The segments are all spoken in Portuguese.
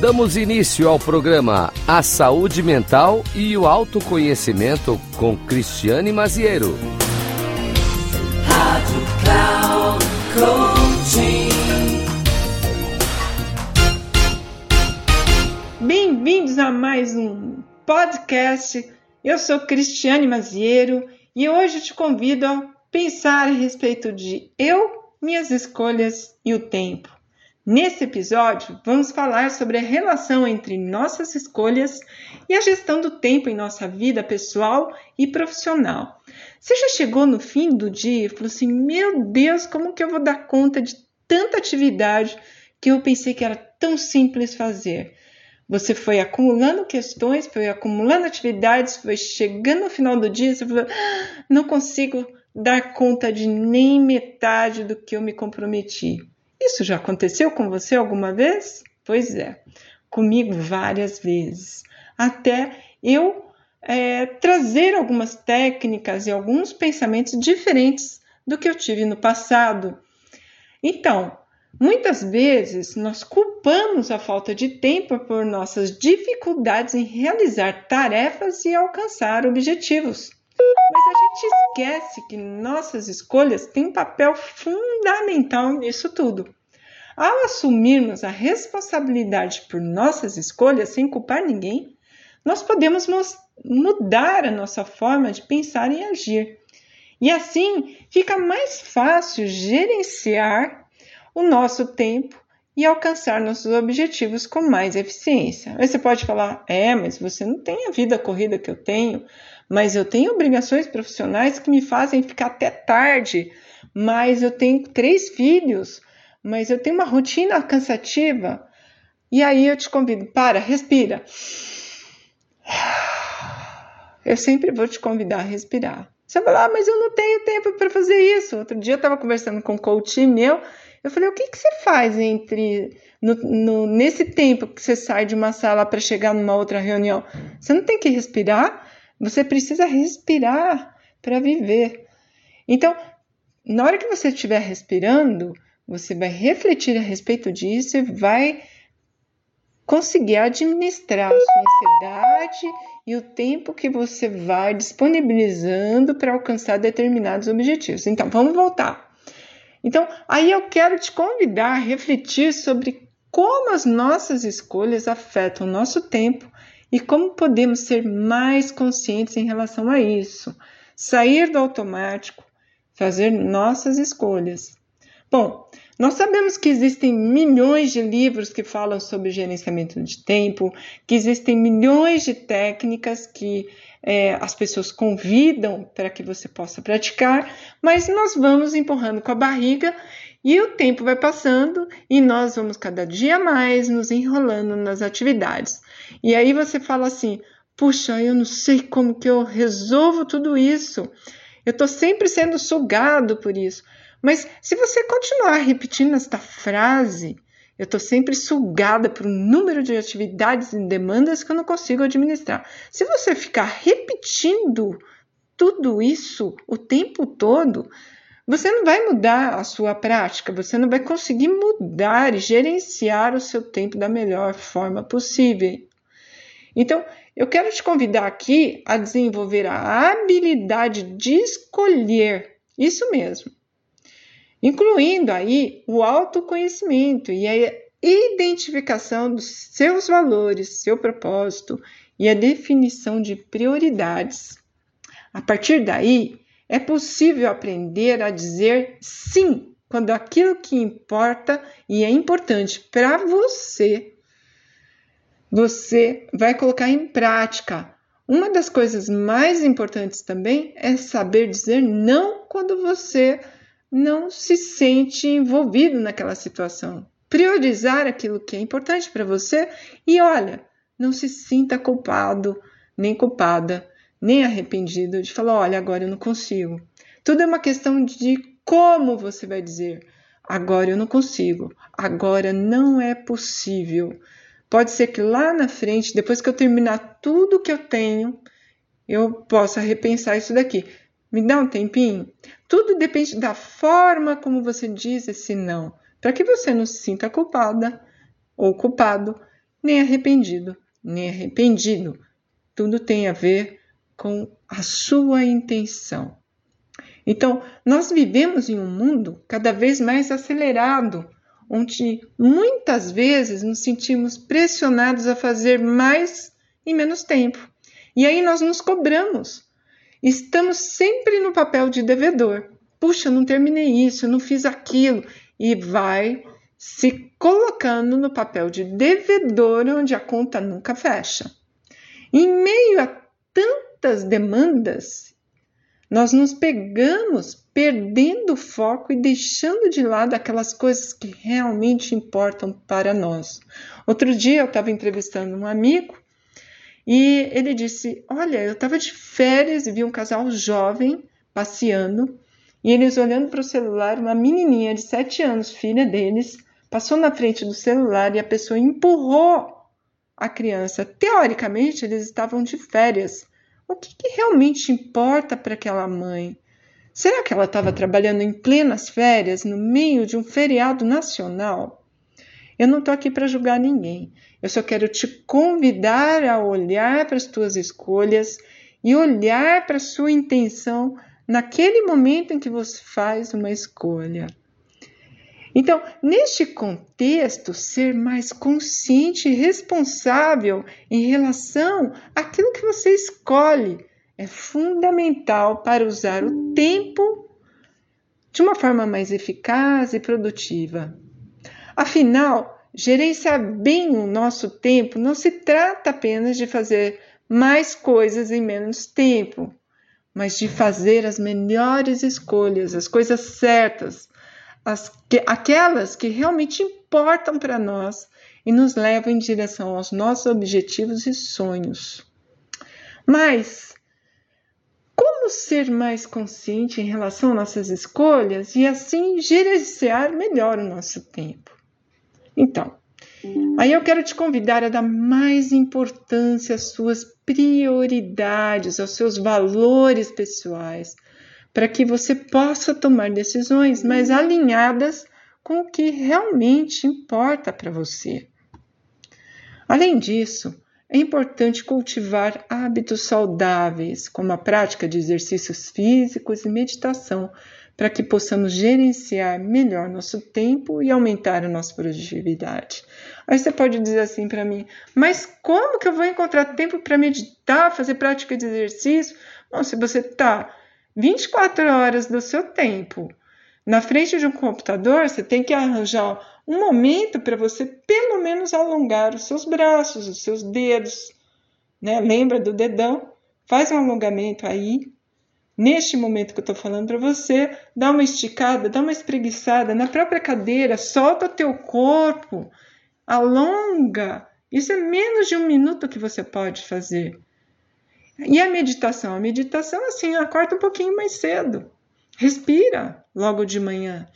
Damos início ao programa A Saúde Mental e o Autoconhecimento com Cristiane Maziero. Rádio Cloud Coaching. Bem-vindos a mais um podcast. Eu sou Cristiane Maziero e hoje te convido a pensar a respeito de eu, minhas escolhas e o tempo. Nesse episódio, vamos falar sobre a relação entre nossas escolhas e a gestão do tempo em nossa vida pessoal e profissional. Você já chegou no fim do dia e falou assim: Meu Deus, como que eu vou dar conta de tanta atividade que eu pensei que era tão simples fazer? Você foi acumulando questões, foi acumulando atividades, foi chegando no final do dia, você falou: ah, Não consigo dar conta de nem metade do que eu me comprometi. Isso já aconteceu com você alguma vez? Pois é, comigo várias vezes. Até eu é, trazer algumas técnicas e alguns pensamentos diferentes do que eu tive no passado. Então, muitas vezes nós culpamos a falta de tempo por nossas dificuldades em realizar tarefas e alcançar objetivos. Mas a gente esquece que nossas escolhas têm papel fundamental nisso tudo. Ao assumirmos a responsabilidade por nossas escolhas sem culpar ninguém, nós podemos mudar a nossa forma de pensar e agir. E assim fica mais fácil gerenciar o nosso tempo e alcançar nossos objetivos com mais eficiência. Aí você pode falar: é, mas você não tem a vida corrida que eu tenho, mas eu tenho obrigações profissionais que me fazem ficar até tarde, mas eu tenho três filhos, mas eu tenho uma rotina cansativa. E aí eu te convido: para, respira. Eu sempre vou te convidar a respirar. Você vai falar, ah, mas eu não tenho tempo para fazer isso. Outro dia eu estava conversando com um coach meu eu falei, o que, que você faz entre no, no, nesse tempo que você sai de uma sala para chegar numa outra reunião? Você não tem que respirar? Você precisa respirar para viver. Então, na hora que você estiver respirando, você vai refletir a respeito disso e vai conseguir administrar a sua ansiedade e o tempo que você vai disponibilizando para alcançar determinados objetivos. Então, vamos voltar. Então, aí eu quero te convidar a refletir sobre como as nossas escolhas afetam o nosso tempo e como podemos ser mais conscientes em relação a isso. Sair do automático, fazer nossas escolhas. Bom, nós sabemos que existem milhões de livros que falam sobre gerenciamento de tempo, que existem milhões de técnicas que é, as pessoas convidam para que você possa praticar, mas nós vamos empurrando com a barriga e o tempo vai passando e nós vamos cada dia mais nos enrolando nas atividades. E aí você fala assim: puxa, eu não sei como que eu resolvo tudo isso. Eu estou sempre sendo sugado por isso. Mas se você continuar repetindo esta frase, eu estou sempre sugada por um número de atividades e demandas que eu não consigo administrar. Se você ficar repetindo tudo isso o tempo todo, você não vai mudar a sua prática, você não vai conseguir mudar e gerenciar o seu tempo da melhor forma possível. Então, eu quero te convidar aqui a desenvolver a habilidade de escolher, isso mesmo, incluindo aí o autoconhecimento e a identificação dos seus valores, seu propósito e a definição de prioridades. A partir daí, é possível aprender a dizer sim quando aquilo que importa e é importante para você, você vai colocar em prática. Uma das coisas mais importantes também é saber dizer não quando você não se sente envolvido naquela situação. Priorizar aquilo que é importante para você e olha, não se sinta culpado, nem culpada, nem arrependido de falar: olha, agora eu não consigo. Tudo é uma questão de como você vai dizer: agora eu não consigo, agora não é possível. Pode ser que lá na frente, depois que eu terminar tudo que eu tenho, eu possa repensar isso daqui. Me dá um tempinho? Tudo depende da forma como você diz esse não, para que você não se sinta culpada ou culpado nem arrependido, nem arrependido. Tudo tem a ver com a sua intenção. Então, nós vivemos em um mundo cada vez mais acelerado, onde muitas vezes nos sentimos pressionados a fazer mais em menos tempo. E aí nós nos cobramos. Estamos sempre no papel de devedor. Puxa, não terminei isso, não fiz aquilo. E vai se colocando no papel de devedor, onde a conta nunca fecha. Em meio a tantas demandas nós nos pegamos perdendo o foco e deixando de lado aquelas coisas que realmente importam para nós. Outro dia eu estava entrevistando um amigo e ele disse: Olha, eu estava de férias e vi um casal jovem passeando e eles olhando para o celular, uma menininha de 7 anos, filha deles, passou na frente do celular e a pessoa empurrou a criança. Teoricamente, eles estavam de férias o que, que realmente importa para aquela mãe? Será que ela estava trabalhando em plenas férias, no meio de um feriado nacional? Eu não estou aqui para julgar ninguém. Eu só quero te convidar a olhar para as tuas escolhas e olhar para a sua intenção naquele momento em que você faz uma escolha. Então, neste contexto, ser mais consciente e responsável em relação àquilo que você escolhe é fundamental para usar o tempo de uma forma mais eficaz e produtiva. Afinal, gerenciar bem o nosso tempo não se trata apenas de fazer mais coisas em menos tempo, mas de fazer as melhores escolhas, as coisas certas, as, que, aquelas que realmente importam para nós e nos levam em direção aos nossos objetivos e sonhos. Mas como ser mais consciente em relação às nossas escolhas e assim gerenciar melhor o nosso tempo? Então, aí eu quero te convidar a dar mais importância às suas prioridades, aos seus valores pessoais, para que você possa tomar decisões mais alinhadas com o que realmente importa para você. Além disso, é importante cultivar hábitos saudáveis, como a prática de exercícios físicos e meditação, para que possamos gerenciar melhor nosso tempo e aumentar a nossa produtividade. Aí você pode dizer assim para mim, mas como que eu vou encontrar tempo para meditar, fazer prática de exercício? Bom, se você está 24 horas do seu tempo na frente de um computador, você tem que arranjar um momento para você pelo menos alongar os seus braços, os seus dedos, né? Lembra do dedão? Faz um alongamento aí. Neste momento que eu estou falando para você, dá uma esticada, dá uma espreguiçada na própria cadeira, solta o teu corpo, alonga. Isso é menos de um minuto que você pode fazer. E a meditação? A meditação, assim, acorda um pouquinho mais cedo. Respira logo de manhã.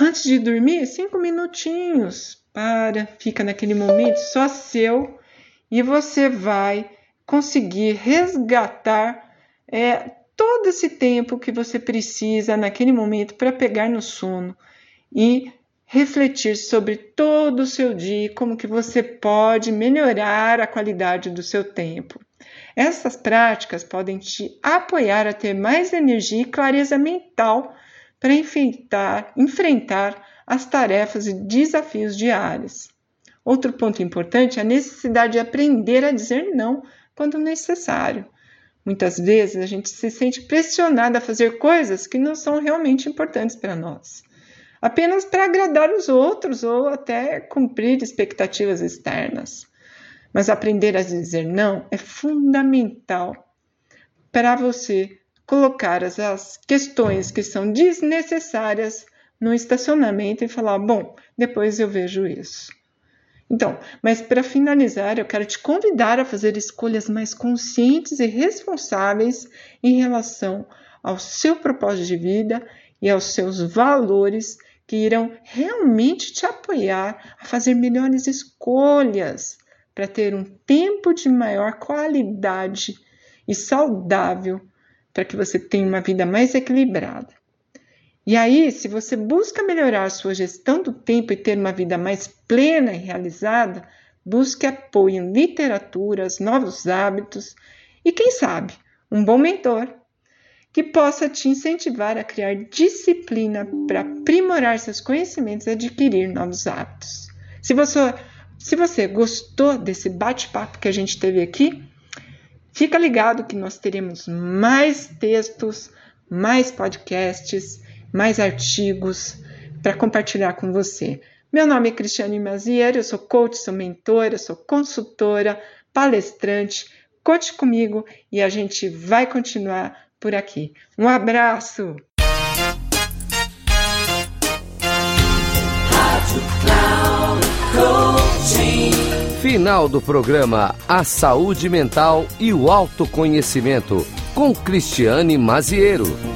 Antes de dormir, cinco minutinhos. Para, fica naquele momento só seu e você vai conseguir resgatar é, todo esse tempo que você precisa naquele momento para pegar no sono e refletir sobre todo o seu dia, como que você pode melhorar a qualidade do seu tempo. Essas práticas podem te apoiar a ter mais energia e clareza mental para enfrentar, enfrentar as tarefas e desafios diários. Outro ponto importante é a necessidade de aprender a dizer não quando necessário. Muitas vezes a gente se sente pressionado a fazer coisas que não são realmente importantes para nós apenas para agradar os outros ou até cumprir expectativas externas. Mas aprender a dizer não é fundamental para você colocar as, questões que são desnecessárias no estacionamento e falar: bom, depois eu vejo isso. Então, mas para finalizar, eu quero te convidar a fazer escolhas mais conscientes e responsáveis em relação ao seu propósito de vida e aos seus valores que irão realmente te apoiar a fazer melhores escolhas para ter um tempo de maior qualidade e saudável para que você tenha uma vida mais equilibrada. E aí, se você busca melhorar a sua gestão do tempo e ter uma vida mais plena e realizada, busque apoio em literaturas, novos hábitos e, quem sabe, um bom mentor que possa te incentivar a criar disciplina para aprimorar seus conhecimentos e adquirir novos hábitos. Se você, se você gostou desse bate-papo que a gente teve aqui, fica ligado que nós teremos mais textos, mais podcasts, mais artigos para compartilhar com você. Meu nome é Cristiane Maziero, eu sou coach, sou mentora, sou consultora, palestrante. Conte comigo e a gente vai continuar por aqui. Um abraço! Final do programa A Saúde Mental e o Autoconhecimento, com Cristiane Maziero.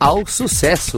ao sucesso.